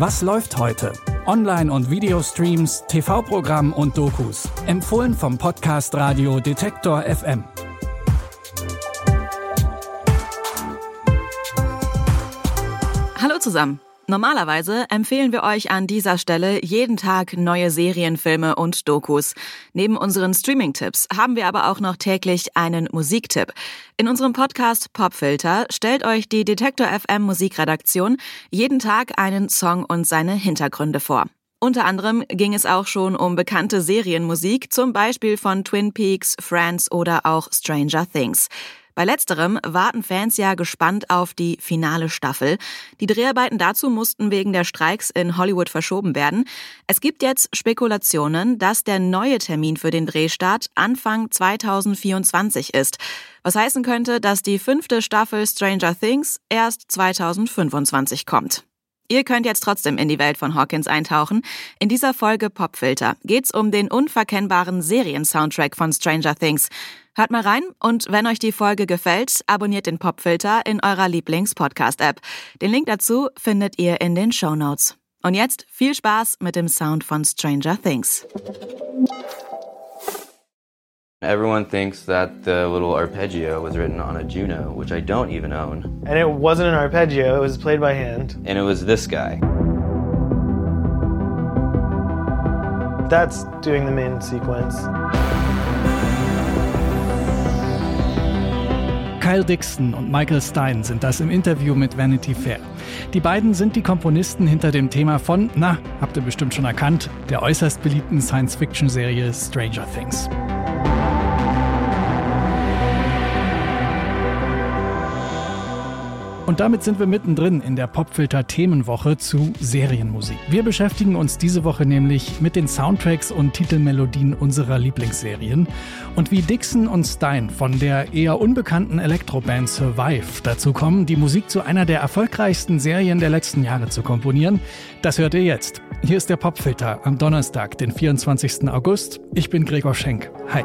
Was läuft heute? Online- und Videostreams, TV-Programm und Dokus. Empfohlen vom Podcast Radio Detektor FM. Hallo zusammen. Normalerweise empfehlen wir euch an dieser Stelle jeden Tag neue Serienfilme und Dokus. Neben unseren Streaming-Tipps haben wir aber auch noch täglich einen Musiktipp. In unserem Podcast Popfilter stellt euch die Detektor FM Musikredaktion jeden Tag einen Song und seine Hintergründe vor. Unter anderem ging es auch schon um bekannte Serienmusik, zum Beispiel von Twin Peaks, Friends oder auch Stranger Things. Bei letzterem warten Fans ja gespannt auf die finale Staffel. Die Dreharbeiten dazu mussten wegen der Streiks in Hollywood verschoben werden. Es gibt jetzt Spekulationen, dass der neue Termin für den Drehstart Anfang 2024 ist. Was heißen könnte, dass die fünfte Staffel Stranger Things erst 2025 kommt. Ihr könnt jetzt trotzdem in die Welt von Hawkins eintauchen. In dieser Folge Popfilter geht's um den unverkennbaren Serien-Soundtrack von Stranger Things. Hört mal rein und wenn euch die Folge gefällt, abonniert den Popfilter in eurer Lieblings-Podcast-App. Den Link dazu findet ihr in den Show Notes. Und jetzt viel Spaß mit dem Sound von Stranger Things. Everyone thinks that the little arpeggio was written on a Juno, which I don't even own. And it wasn't an arpeggio, it was played by hand. And it was this guy. That's doing the main sequence. Kyle Dixon und Michael Stein sind das im Interview mit Vanity Fair. Die beiden sind die Komponisten hinter dem Thema von, na, habt ihr bestimmt schon erkannt, der äußerst beliebten Science-Fiction-Serie Stranger Things. Und damit sind wir mittendrin in der Popfilter Themenwoche zu Serienmusik. Wir beschäftigen uns diese Woche nämlich mit den Soundtracks und Titelmelodien unserer Lieblingsserien und wie Dixon und Stein von der eher unbekannten Elektroband Survive dazu kommen, die Musik zu einer der erfolgreichsten Serien der letzten Jahre zu komponieren. Das hört ihr jetzt. Hier ist der Popfilter am Donnerstag, den 24. August. Ich bin Gregor Schenk. Hi.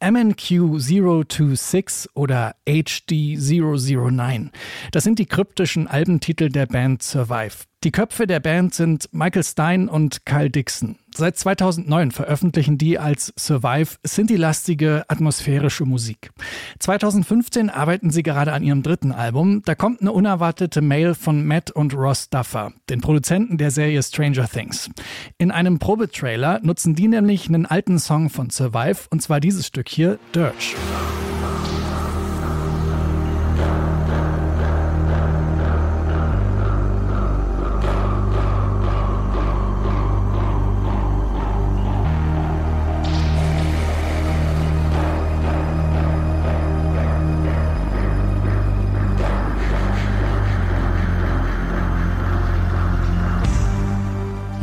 MNQ026 oder HD009. Das sind die kryptischen Albentitel der Band Survive. Die Köpfe der Band sind Michael Stein und Kyle Dixon. Seit 2009 veröffentlichen die als Survive Synthi-lastige atmosphärische Musik. 2015 arbeiten sie gerade an ihrem dritten Album. Da kommt eine unerwartete Mail von Matt und Ross Duffer, den Produzenten der Serie Stranger Things. In einem Probetrailer nutzen die nämlich einen alten Song von Survive, und zwar dieses Stück hier, Dirge.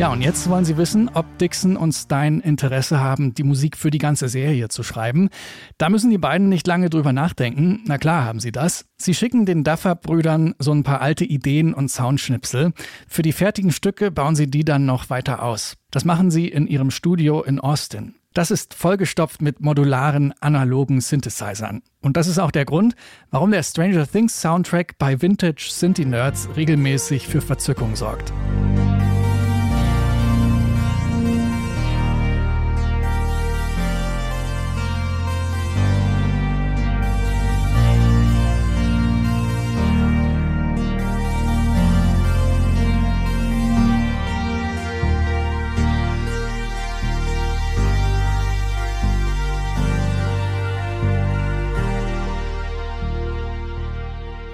Ja, und jetzt wollen Sie wissen, ob Dixon und Stein Interesse haben, die Musik für die ganze Serie zu schreiben. Da müssen die beiden nicht lange drüber nachdenken. Na klar haben sie das. Sie schicken den Duffer-Brüdern so ein paar alte Ideen und Soundschnipsel. Für die fertigen Stücke bauen sie die dann noch weiter aus. Das machen sie in ihrem Studio in Austin. Das ist vollgestopft mit modularen, analogen Synthesizern. Und das ist auch der Grund, warum der Stranger Things Soundtrack bei Vintage Synthi Nerds regelmäßig für Verzückung sorgt.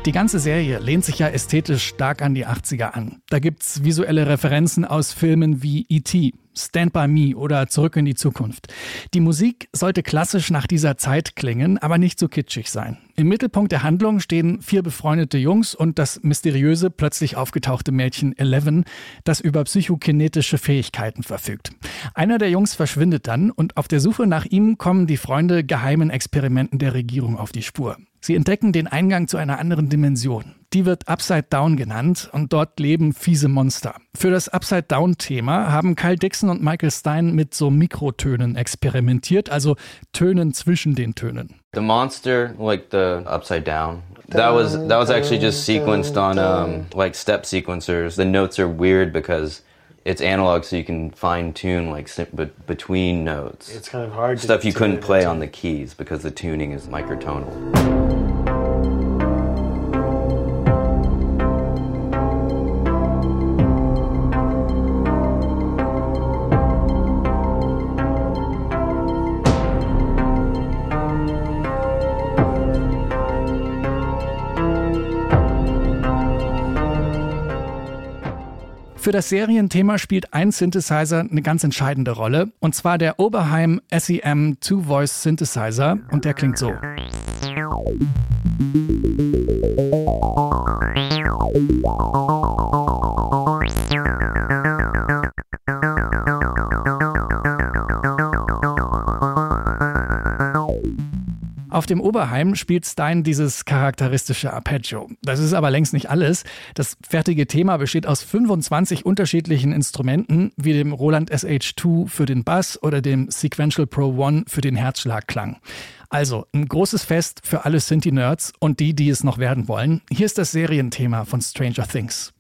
Die ganze Serie lehnt sich ja ästhetisch stark an die 80er an. Da gibt's visuelle Referenzen aus Filmen wie E.T., Stand by Me oder Zurück in die Zukunft. Die Musik sollte klassisch nach dieser Zeit klingen, aber nicht so kitschig sein. Im Mittelpunkt der Handlung stehen vier befreundete Jungs und das mysteriöse, plötzlich aufgetauchte Mädchen Eleven, das über psychokinetische Fähigkeiten verfügt. Einer der Jungs verschwindet dann und auf der Suche nach ihm kommen die Freunde geheimen Experimenten der Regierung auf die Spur. Sie entdecken den Eingang zu einer anderen Dimension. Die wird Upside Down genannt und dort leben fiese Monster. Für das Upside Down-Thema haben Kyle Dixon und Michael Stein mit so Mikrotönen experimentiert, also Tönen zwischen den Tönen. The monster, like the Upside Down, that was that was actually just sequenced on um, like step sequencers. The notes are weird because it's analog, so you can fine tune like between notes. It's kind of hard. Stuff you couldn't play on the keys because the tuning is microtonal. Für das Serienthema spielt ein Synthesizer eine ganz entscheidende Rolle, und zwar der Oberheim SEM Two-Voice Synthesizer, und der klingt so. Auf dem Oberheim spielt Stein dieses charakteristische Arpeggio. Das ist aber längst nicht alles. Das fertige Thema besteht aus 25 unterschiedlichen Instrumenten, wie dem Roland SH2 für den Bass oder dem Sequential Pro One für den Herzschlagklang. Also ein großes Fest für alle Synthi-Nerds und die, die es noch werden wollen. Hier ist das Serienthema von Stranger Things.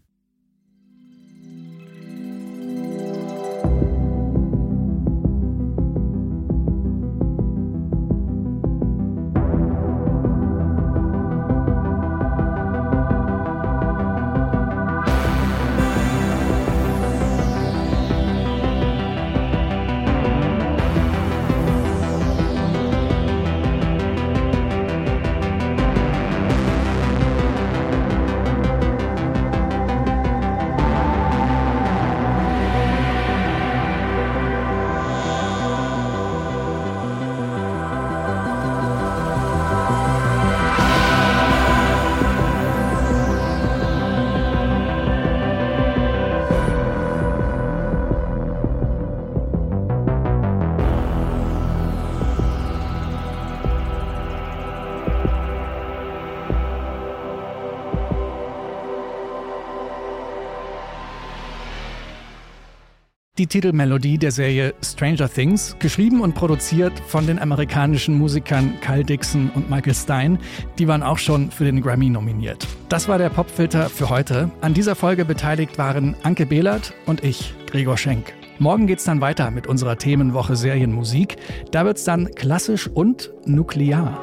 Die Titelmelodie der Serie Stranger Things, geschrieben und produziert von den amerikanischen Musikern Kyle Dixon und Michael Stein. Die waren auch schon für den Grammy nominiert. Das war der Popfilter für heute. An dieser Folge beteiligt waren Anke Behlert und ich, Gregor Schenk. Morgen geht's dann weiter mit unserer Themenwoche Serienmusik. Da wird's dann klassisch und nuklear.